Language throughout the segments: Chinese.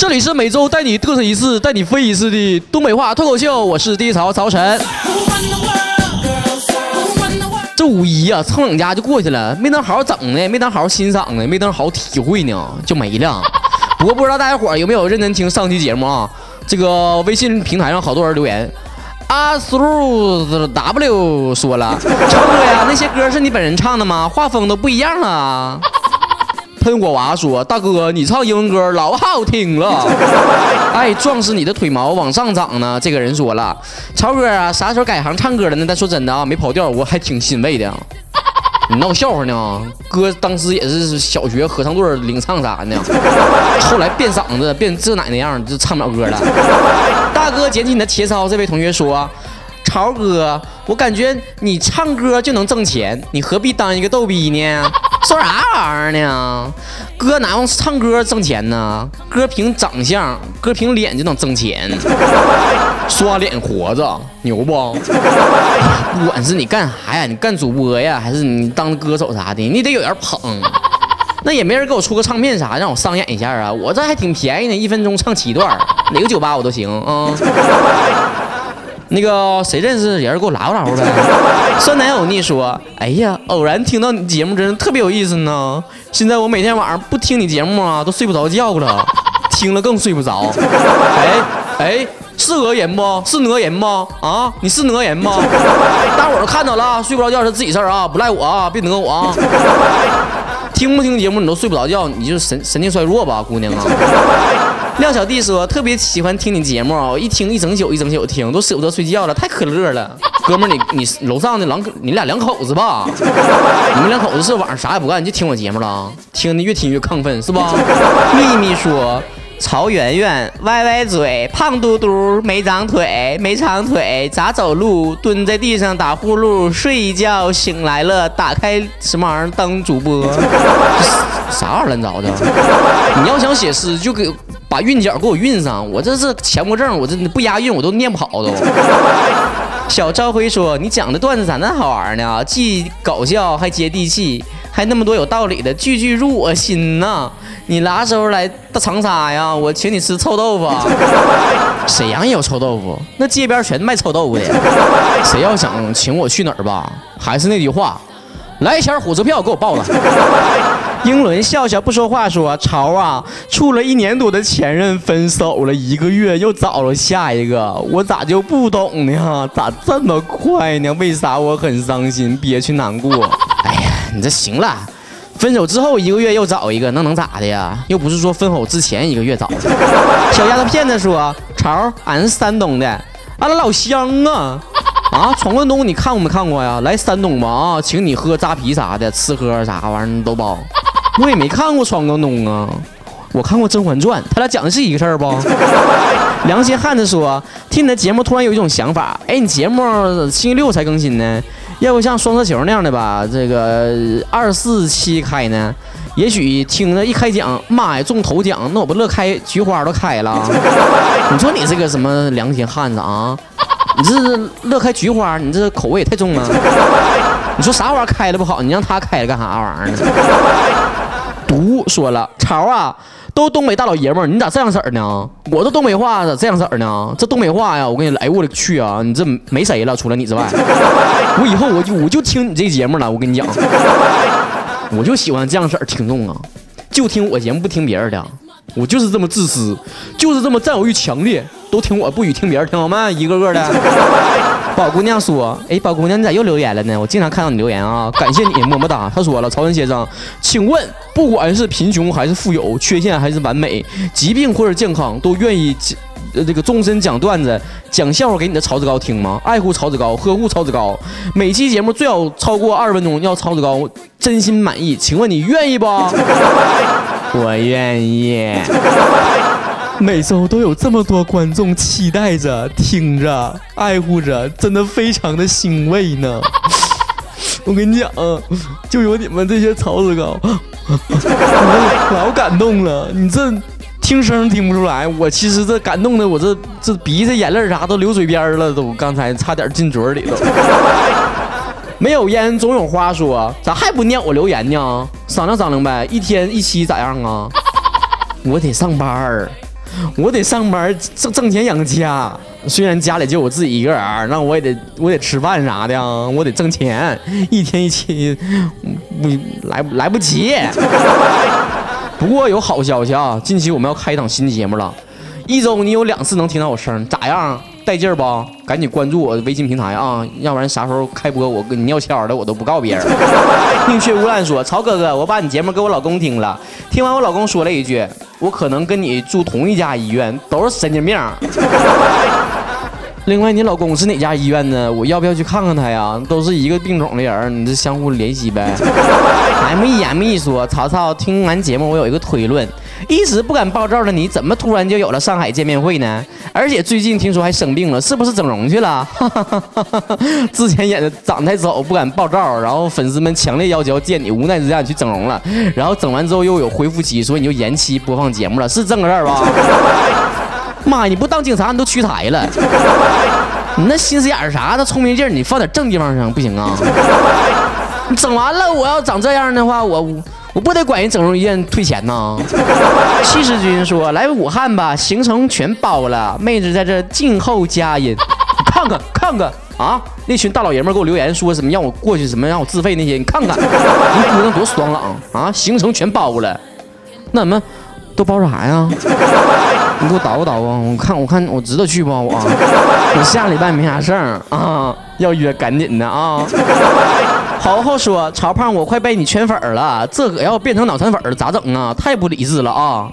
这里是每周带你嘚瑟一次、带你飞一次的东北话脱口秀，我是第一槽曹晨。这五一啊，蹭两家就过去了，没能好好整呢，没能好好欣赏呢，没能好好体会呢，就没了。不过不知道大家伙有没有认真听上期节目啊？这个微信平台上好多人留言，阿苏 W 说了，超哥呀，那些歌是你本人唱的吗？画风都不一样啊。喷火娃说：“大哥，你唱英文歌老好听了。”哎，壮士，你的腿毛往上长呢。这个人说了：“超哥啊，啥时候改行唱歌了呢？”但说真的啊，没跑调，我还挺欣慰的。你闹笑话呢？哥当时也是小学合唱队领唱啥的，后来变嗓子变这奶那样，就唱不了歌了。大哥，捡起你的切操。这位同学说。超哥，我感觉你唱歌就能挣钱，你何必当一个逗逼呢？说啥玩意儿呢？哥哪用唱歌挣钱呢？哥凭长相，哥凭脸就能挣钱，刷脸活着，牛不？不管是你干啥呀，你干主播呀，还是你当歌手啥的，你得有人捧。那也没人给我出个唱片啥，让我上演一下啊？我这还挺便宜的，一分钟唱七段，哪个酒吧我都行啊。那个谁认识人给我拉过拉呗。酸奶欧尼说：“哎呀，偶然听到你节目真的特别有意思呢。现在我每天晚上不听你节目啊，都睡不着觉了。听了更睡不着。哎哎，是讹人不？是讹人不？啊，你是讹人不？大伙儿都看到了，睡不着觉是自己事儿啊，不赖我啊，别讹我啊。听不听节目你都睡不着觉，你就神神经衰弱吧，姑娘啊。”亮小弟说特别喜欢听你节目啊，一听一整宿一整宿听，都舍不得睡觉了，太可乐了。哥们儿，你你楼上的两你俩两口子吧？你们两口子是晚上啥也不干就听我节目了？听的越听越亢奋是吧？秘密说。曹媛媛歪歪嘴，胖嘟嘟没长腿，没长腿咋走路？蹲在地上打呼噜，睡一觉醒来了，打开什么玩意儿当主播？啥玩意儿乱糟的？你要想写诗，就给把韵脚给我韵上。我这是强迫症，我这不押韵我都念不好都。小朝辉说：“你讲的段子咋那好玩呢？既搞笑还接地气。”还那么多有道理的，句句入我心呐！你啥时候来到长沙呀？我请你吃臭豆腐。沈阳也有臭豆腐，那街边全卖臭豆腐的。谁要想请我去哪儿吧？还是那句话，来一钱火车票给我报了。英伦笑笑不说话说：“潮啊，处了一年多的前任分手了一个月又找了下一个，我咋就不懂呢？咋这么快呢？为啥我很伤心、憋屈、难过？” 哎呀你这行了，分手之后一个月又找一个，那能咋的呀？又不是说分手之前一个月找。小丫头片子说：“潮，俺是山东的，俺老乡啊啊！闯关东你看过没看过呀？来山东吧？啊，请你喝扎啤啥的，吃喝啥玩意儿都包。我也没看过闯关东啊，我看过《甄嬛传》，他俩讲的是一个事儿不？良心汉子说：听你的节目突然有一种想法，哎，你节目星期六才更新呢？要不像双色球那样的吧，这个二四七开呢，也许听着一开奖，妈呀中头奖，那我不乐开菊花都开了。你说你这个什么良心汉子啊？你这是乐开菊花，你这口味也太重了。你说啥玩意儿开的不好，你让他开了干啥玩意儿呢？毒说了，潮啊。都东北大老爷们儿，你咋这样式儿呢？我这东北话咋这样式儿呢？这东北话呀，我跟你来，我的去啊！你这没谁了，除了你之外，我以后我就我就听你这节目了。我跟你讲，我就喜欢这样式儿听众啊，就听我节目不听别人的，我就是这么自私，就是这么占有欲强烈，都听我不许听别人，听好吗？一个个的。宝姑娘说：“哎，宝姑娘，你咋又留言了呢？我经常看到你留言啊，感谢你，么么哒。”他说了：“曹文先生，请问，不管是贫穷还是富有，缺陷还是完美，疾病或者健康，都愿意呃这个终身讲段子、讲笑话给你的曹子高听吗？爱护曹子高，呵护曹子高，每期节目最好超过二十分钟，要曹子高真心满意。请问你愿意不？我愿意。”每周都有这么多观众期待着、听着、爱护着，真的非常的欣慰呢。我跟你讲，就有你们这些曹子高，老感动了。你这听声听不出来，我其实这感动的，我这这鼻子、眼泪啥都流嘴边了，都刚才差点进嘴里头。没有烟总有话说，咋还不念我留言呢？商量商量呗，一天一期咋样啊？我得上班儿。我得上班挣挣钱养家。虽然家里就我自己一个人，那我也得我得吃饭啥的，我得挣钱，一天一期，不来来不及。不过有好消息啊，近期我们要开一档新节目了，一周你有两次能听到我声，咋样？带劲儿不？赶紧关注我微信平台啊，要不然啥时候开播我跟你尿悄的我都不告别人。宁缺毋滥说：“曹哥哥，我把你节目给我老公听了，听完我老公说了一句，我可能跟你住同一家医院，都是神经病。”另外，你老公是哪家医院呢？我要不要去看看他呀？都是一个病种的人，你这相互联系呗。M E M E 说：曹操，听完节目我有一个推论，一直不敢爆照的你，怎么突然就有了上海见面会呢？而且最近听说还生病了，是不是整容去了？之前演的长太丑不敢爆照，然后粉丝们强烈要求要见你，无奈之下你去整容了，然后整完之后又有恢复期，所以你就延期播放节目了，是这个事儿吧？妈，你不当警察，你都屈才了。你那心思眼儿啥？那聪明劲儿，你放点正地方上不行啊？你整完了，我要长这样的话，我我不得管人整容医院退钱呐？七十军说：“来武汉吧，行程全包了，妹子在这静候佳音。”你看看看看啊！那群大老爷们给我留言说什么让我过去，什么让我自费那些，你看看，你姑娘多爽朗啊！行程全包了，那什么都包啥呀？你给我捣鼓捣鼓，我看我看我知道去不我？我下礼拜没啥事儿啊，要约赶紧的啊。豪豪说：“曹胖，我快被你圈粉了，这可要变成脑残粉咋整啊？太不理智了啊！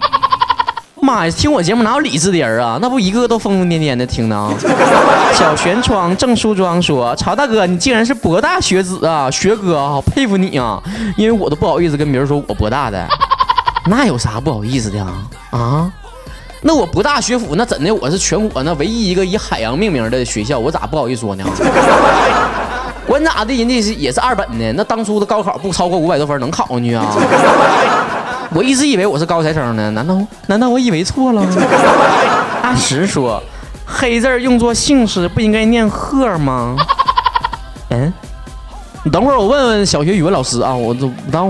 妈呀，听我节目哪有理智的人啊？那不一个个都疯疯癫癫的听呢。”小玄窗郑梳妆说：“曹大哥，你竟然是博大学子啊，学哥，好佩服你啊！因为我都不好意思跟别人说我博大的，那有啥不好意思的啊？啊？”那我不大学府，那怎的？我是全国那唯一一个以海洋命名的学校，我咋不好意思说呢？管咋的，人家是也是二本的，那当初的高考不超过五百多分能考上去啊？我一直以为我是高材生呢，难道难道我以为错了？阿石说，黑字用作姓氏不应该念鹤吗？嗯，你等会儿我问问小学语文老师啊，我都不知道。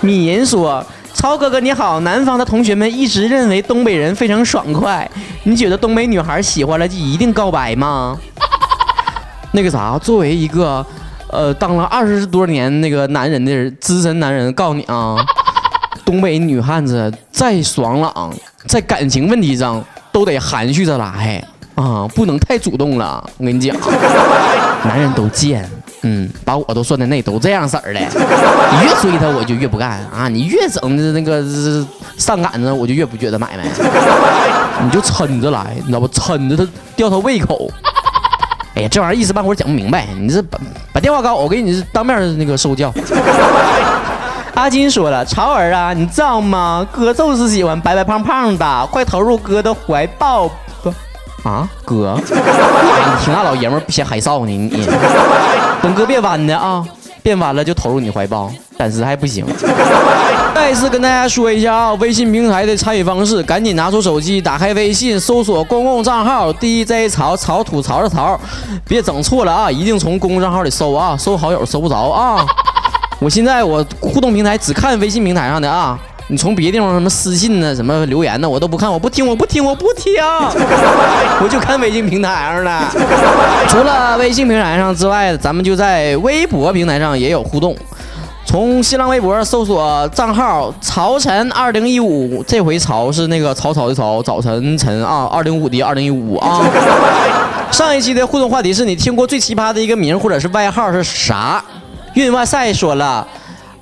米银说。超哥哥你好，南方的同学们一直认为东北人非常爽快，你觉得东北女孩喜欢了就一定告白吗？那个啥，作为一个呃当了二十多年那个男人的资深男人，告诉你啊，东北女汉子再爽朗，在感情问题上都得含蓄着来啊，不能太主动了。我跟你讲，男人都贱。嗯，把我都算在内，都这样式儿的。你越追他，我就越不干啊！你越整的那个上赶子，我就越不觉得买卖。你就抻着来，你知道不？抻着他吊他胃口。哎呀，这玩意儿一时半会儿讲不明白。你这把把电话告我，我给你当面那个受教。阿金说了，潮儿啊，你知道吗？哥就是喜欢白白胖胖的，快投入哥的怀抱。啊，哥，你挺大老爷们儿，不嫌害臊呢？你等哥变弯的啊，变弯了就投入你怀抱，暂时还不行。再次跟大家说一下啊，微信平台的参与方式，赶紧拿出手机，打开微信，搜索公共账号 DJ 曹曹吐槽的槽，别整错了啊，一定从公共账号里搜啊，搜好友搜不着啊。我现在我互动平台只看微信平台上的啊。你从别的地方什么私信呢，什么留言呢，我都不看，我不听，我不听，我不听，我就看微信平台上的。除了微信平台上之外，咱们就在微博平台上也有互动。从新浪微博搜索账号“曹晨二零一五”，这回“曹”是那个曹操的“曹”，早晨晨啊，二零五的二零一五啊。上一期的互动话题是你听过最奇葩的一个名或者是外号是啥？运哇塞说了。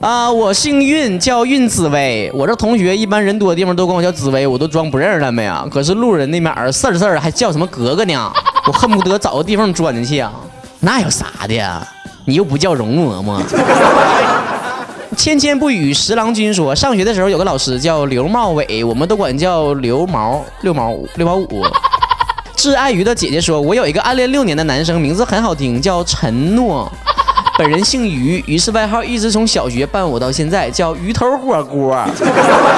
啊，我姓运，叫运紫薇。我这同学一般人多的地方都管我叫紫薇，我都装不认识他们呀。可是路人那面儿事儿事儿还叫什么格格呢？我恨不得找个地方钻进去啊。那有啥的？你又不叫容嬷嬷。芊芊不语十郎君说，上学的时候有个老师叫刘茂伟，我们都管叫刘毛六毛五六毛五。致爱鱼的姐姐说，我有一个暗恋六年的男生，名字很好听，叫陈诺。本人姓于，于是外号一直从小学伴我到现在，叫鱼头火锅。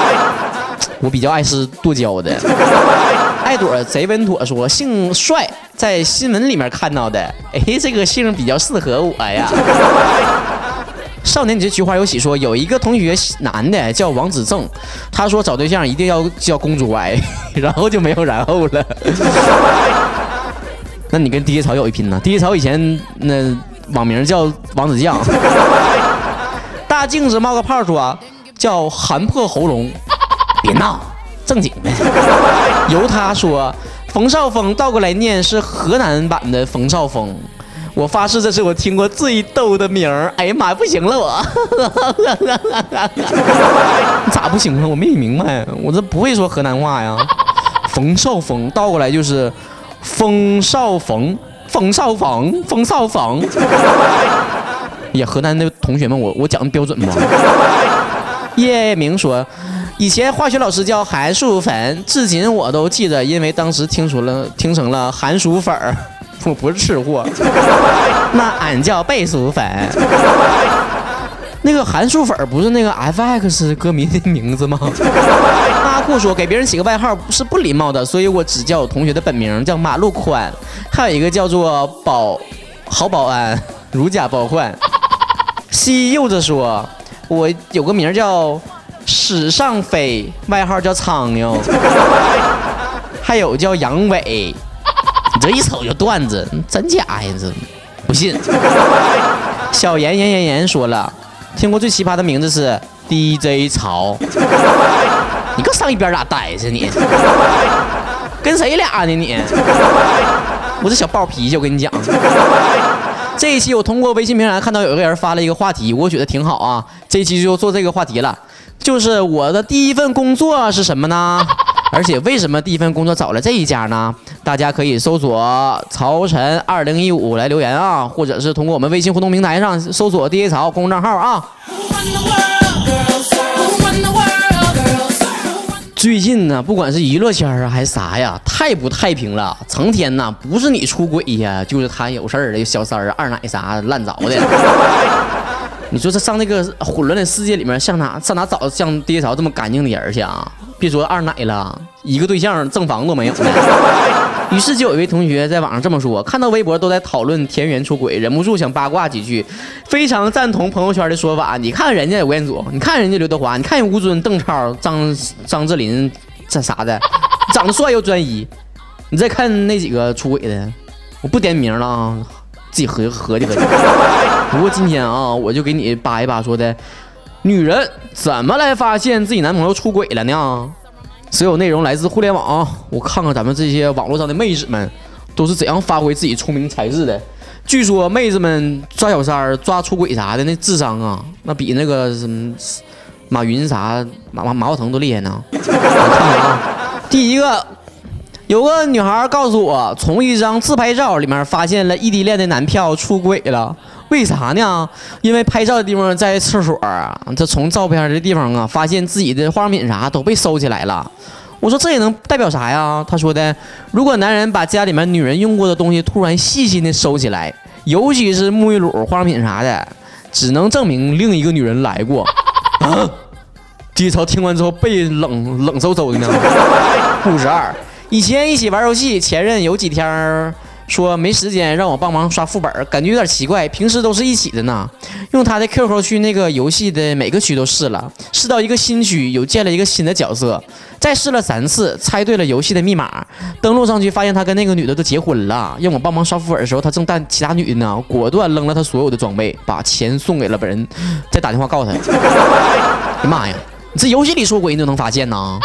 我比较爱吃剁椒的。爱朵贼稳妥说姓帅，在新闻里面看到的。哎，这个姓比较适合我呀。少年节菊花有喜说，有一个同学男的叫王子正，他说找对象一定要叫公主歪，然后就没有然后了。那你跟第一草有一拼呢？第一草以前那网名叫王子酱。大镜子冒个泡说叫寒破喉咙，别闹，正经的。由他说冯绍峰倒过来念是河南版的冯绍峰。我发誓，这是我听过最逗的名儿。哎呀妈呀，不行了，我 咋不行了？我没明白，我这不会说河南话呀。冯绍峰倒过来就是冯绍峰，冯绍峰，冯绍峰。也，河南的同学们，我我讲的标准吗？叶明说，以前化学老师叫韩素粉，至今我都记得，因为当时听出了听成了韩薯粉儿。我不是吃货，那俺叫贝薯粉。那个韩素粉不是那个 FX 歌迷的名字吗？不说给别人起个外号是不礼貌的，所以我只叫我同学的本名叫马路宽。还有一个叫做保好保安，如假包换。西柚子说，我有个名叫史上飞，外号叫苍蝇。还有叫杨伟。你这一瞅就段子，真假呀？这不信。小严严严严说了，听过最奇葩的名字是 DJ 曹。你搁上一边咋待着你？跟谁俩呢你？我这小暴脾气，我跟你讲。这一期我通过微信平台看到有个人发了一个话题，我觉得挺好啊。这一期就做这个话题了，就是我的第一份工作是什么呢？而且为什么第一份工作找了这一家呢？大家可以搜索曹晨二零一五来留言啊，或者是通过我们微信互动平台上搜索 DJ 曹公众账号啊。最近呢，不管是娱乐圈啊还是啥呀，太不太平了，成天呢不是你出轨呀，就是他有事儿的小三儿、二奶啥的烂着的。你说这上那个混乱的世界里面，上哪上哪找像爹潮这么干净的人去啊？别说二奶了，一个对象正房都没有。于是就有一位同学在网上这么说：看到微博都在讨论田园出轨，忍不住想八卦几句，非常赞同朋友圈的说法。你看人家吴彦祖，你看人家刘德华，你看吴尊、邓超、张张智霖这啥的，长得帅又专一。你再看那几个出轨的，我不点名了啊。自己合合计合计。不过今天啊，我就给你扒一扒，说的女人怎么来发现自己男朋友出轨了呢？所有内容来自互联网，我看看咱们这些网络上的妹子们都是怎样发挥自己聪明才智的。据说妹子们抓小三、抓出轨啥的，那智商啊，那比那个什么马云啥、马马马化腾都厉害呢。我看看啊，第一个。有个女孩告诉我，从一张自拍照里面发现了异地恋的男票出轨了。为啥呢？因为拍照的地方在厕所啊。他从照片的地方啊，发现自己的化妆品啥都被收起来了。我说这也能代表啥呀？他说的，如果男人把家里面女人用过的东西突然细心的收起来，尤其是沐浴露、化妆品啥的，只能证明另一个女人来过。啊！低潮听完之后背冷冷飕飕的呢。故事二。以前一起玩游戏，前任有几天说没时间让我帮忙刷副本，感觉有点奇怪。平时都是一起的呢。用他的 QQ 去那个游戏的每个区都试了，试到一个新区又建了一个新的角色，再试了三次，猜对了游戏的密码，登录上去发现他跟那个女的都结婚了。让我帮忙刷副本的时候，他正带其他女的呢，果断扔了他所有的装备，把钱送给了本人，再打电话告诉他。哎妈呀，你这游戏里出轨你都能发现呢？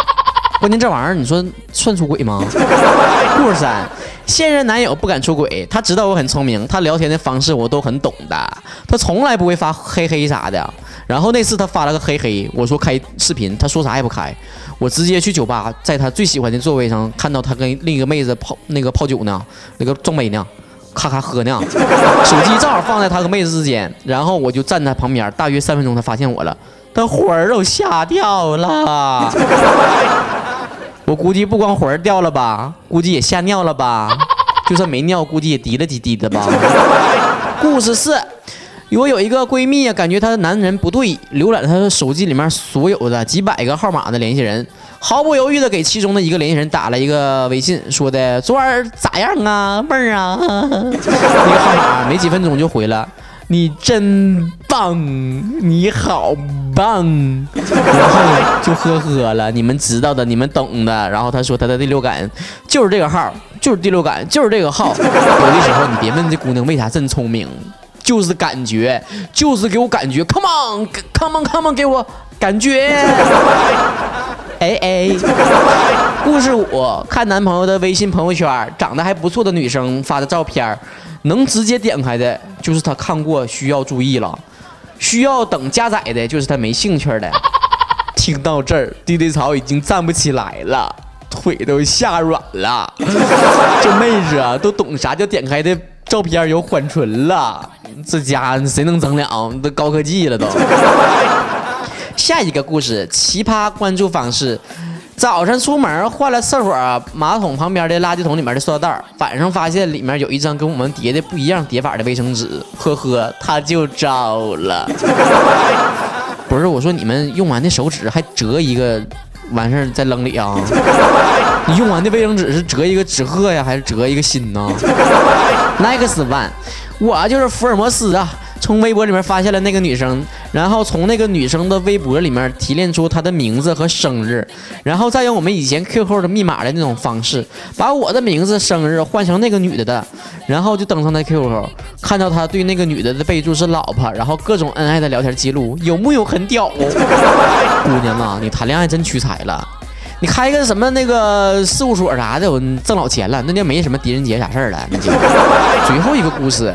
关键这玩意儿，你说算出轨吗？故事三，现任男友不敢出轨，他知道我很聪明，他聊天的方式我都很懂的，他从来不会发嘿嘿啥的。然后那次他发了个嘿嘿，我说开视频，他说啥也不开，我直接去酒吧，在他最喜欢的座位上看到他跟另一个妹子泡那个泡酒呢，那个撞杯呢，咔咔喝呢，手机正好放在他和妹子之间，然后我就站在旁边，大约三分钟，他发现我了，他魂儿都吓掉了。我估计不光魂儿掉了吧，估计也吓尿了吧，就算没尿，估计也滴了几滴的吧。故事四，我有一个闺蜜啊，感觉她的男人不对，浏览她的手机里面所有的几百个号码的联系人，毫不犹豫的给其中的一个联系人打了一个微信，说的昨晚咋样啊，妹儿啊？那个号码没几分钟就回了。你真棒，你好棒。”然后就呵呵了，你们知道的，你们懂的。然后他说他的第六感就是这个号，就是第六感，就是这个号。有的时候你别问这姑娘为啥这么聪明，就是感觉，就是给我感觉。Come on，come on，come on，给我感觉。哎哎，故事五，看男朋友的微信朋友圈，长得还不错的女生发的照片，能直接点开的，就是他看过需要注意了；需要等加载的，就是他没兴趣的。听到这儿，地地草已经站不起来了，腿都吓软了。这妹子啊，都懂啥叫点开的照片有缓存了。这家谁能整了？都高科技了都。下一个故事，奇葩关注方式：早晨出门换了厕所马桶旁边的垃圾桶里面的塑料袋，晚上发现里面有一张跟我们叠的不一样叠法的卫生纸，呵呵，他就招了。不是我说你们用完的手纸还折一个，完事儿再扔里啊？你用完的卫生纸是折一个纸鹤呀，还是折一个心呢？Next one，我就是福尔摩斯啊。从微博里面发现了那个女生，然后从那个女生的微博里面提炼出她的名字和生日，然后再用我们以前 QQ 的密码的那种方式，把我的名字、生日换成那个女的的，然后就登上她 QQ，看到她对那个女的的备注是老婆，然后各种恩爱的聊天记录，有木有很屌？姑娘啊，你谈恋爱真屈才了，你开个什么那个事务所啥的，我挣老钱了，那就没什么狄仁杰啥事儿了。最后一个故事。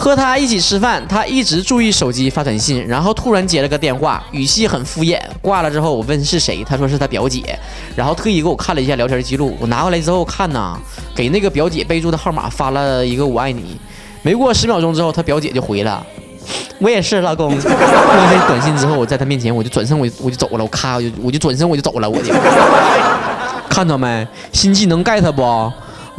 和他一起吃饭，他一直注意手机发短信，然后突然接了个电话，语气很敷衍。挂了之后，我问是谁，他说是他表姐，然后特意给我看了一下聊天记录。我拿过来之后看呐，给那个表姐备注的号码发了一个我爱你。没过十秒钟之后，他表姐就回了，我也是老公。过了短信之后，我在他面前我就转身我就我就走了，我咔我就我就转身我就走了，我就看到没，新技能 get 不？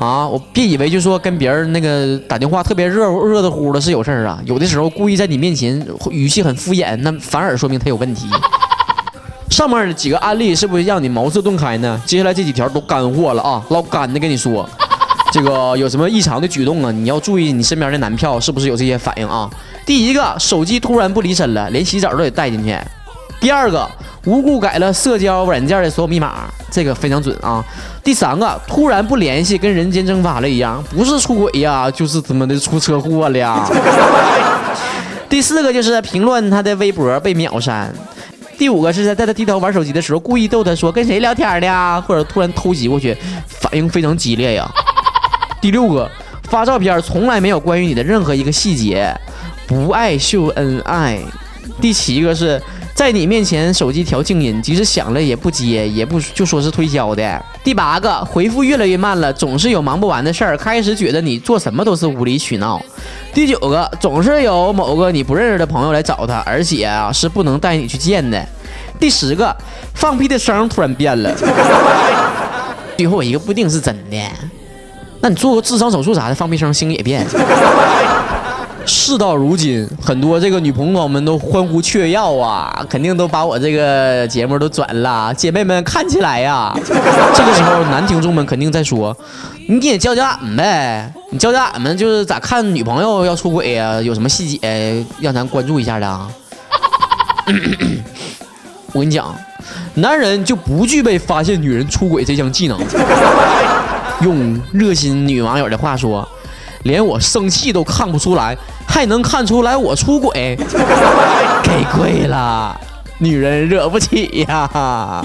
啊，我别以为就说跟别人那个打电话特别热热的乎的是有事儿啊，有的时候故意在你面前语气很敷衍，那反而说明他有问题。上面的几个案例是不是让你茅塞顿开呢？接下来这几条都干货了啊，老干的跟你说，这个有什么异常的举动啊？你要注意你身边的男票是不是有这些反应啊？第一个，手机突然不离身了，连洗澡都得带进去。第二个，无故改了社交软件的所有密码，这个非常准啊。第三个，突然不联系，跟人间蒸发了一样，不是出轨呀，就是怎么的出车祸了呀。第四个就是评论他的微博被秒删。第五个是在他低头玩手机的时候，故意逗他说跟谁聊天呢？或者突然偷袭过去，反应非常激烈呀。第六个，发照片从来没有关于你的任何一个细节，不爱秀恩爱。第七个是。在你面前，手机调静音，即使响了也不接，也不就说是推销的。第八个，回复越来越慢了，总是有忙不完的事儿，开始觉得你做什么都是无理取闹。第九个，总是有某个你不认识的朋友来找他，而且啊是不能带你去见的。第十个，放屁的声突然变了。最后一个不一定是真的，那你做个智商手术啥的，放屁声声也变。事到如今，很多这个女朋友们都欢呼雀跃啊，肯定都把我这个节目都转了。姐妹们看起来呀，这个时候男听众们肯定在说：“你也教教俺们呗，你教教俺们就是咋看女朋友要出轨呀？有什么细节让咱关注一下的啊？” 我跟你讲，男人就不具备发现女人出轨这项技能。用热心女网友的话说。连我生气都看不出来，还能看出来我出轨？给跪了，女人惹不起呀！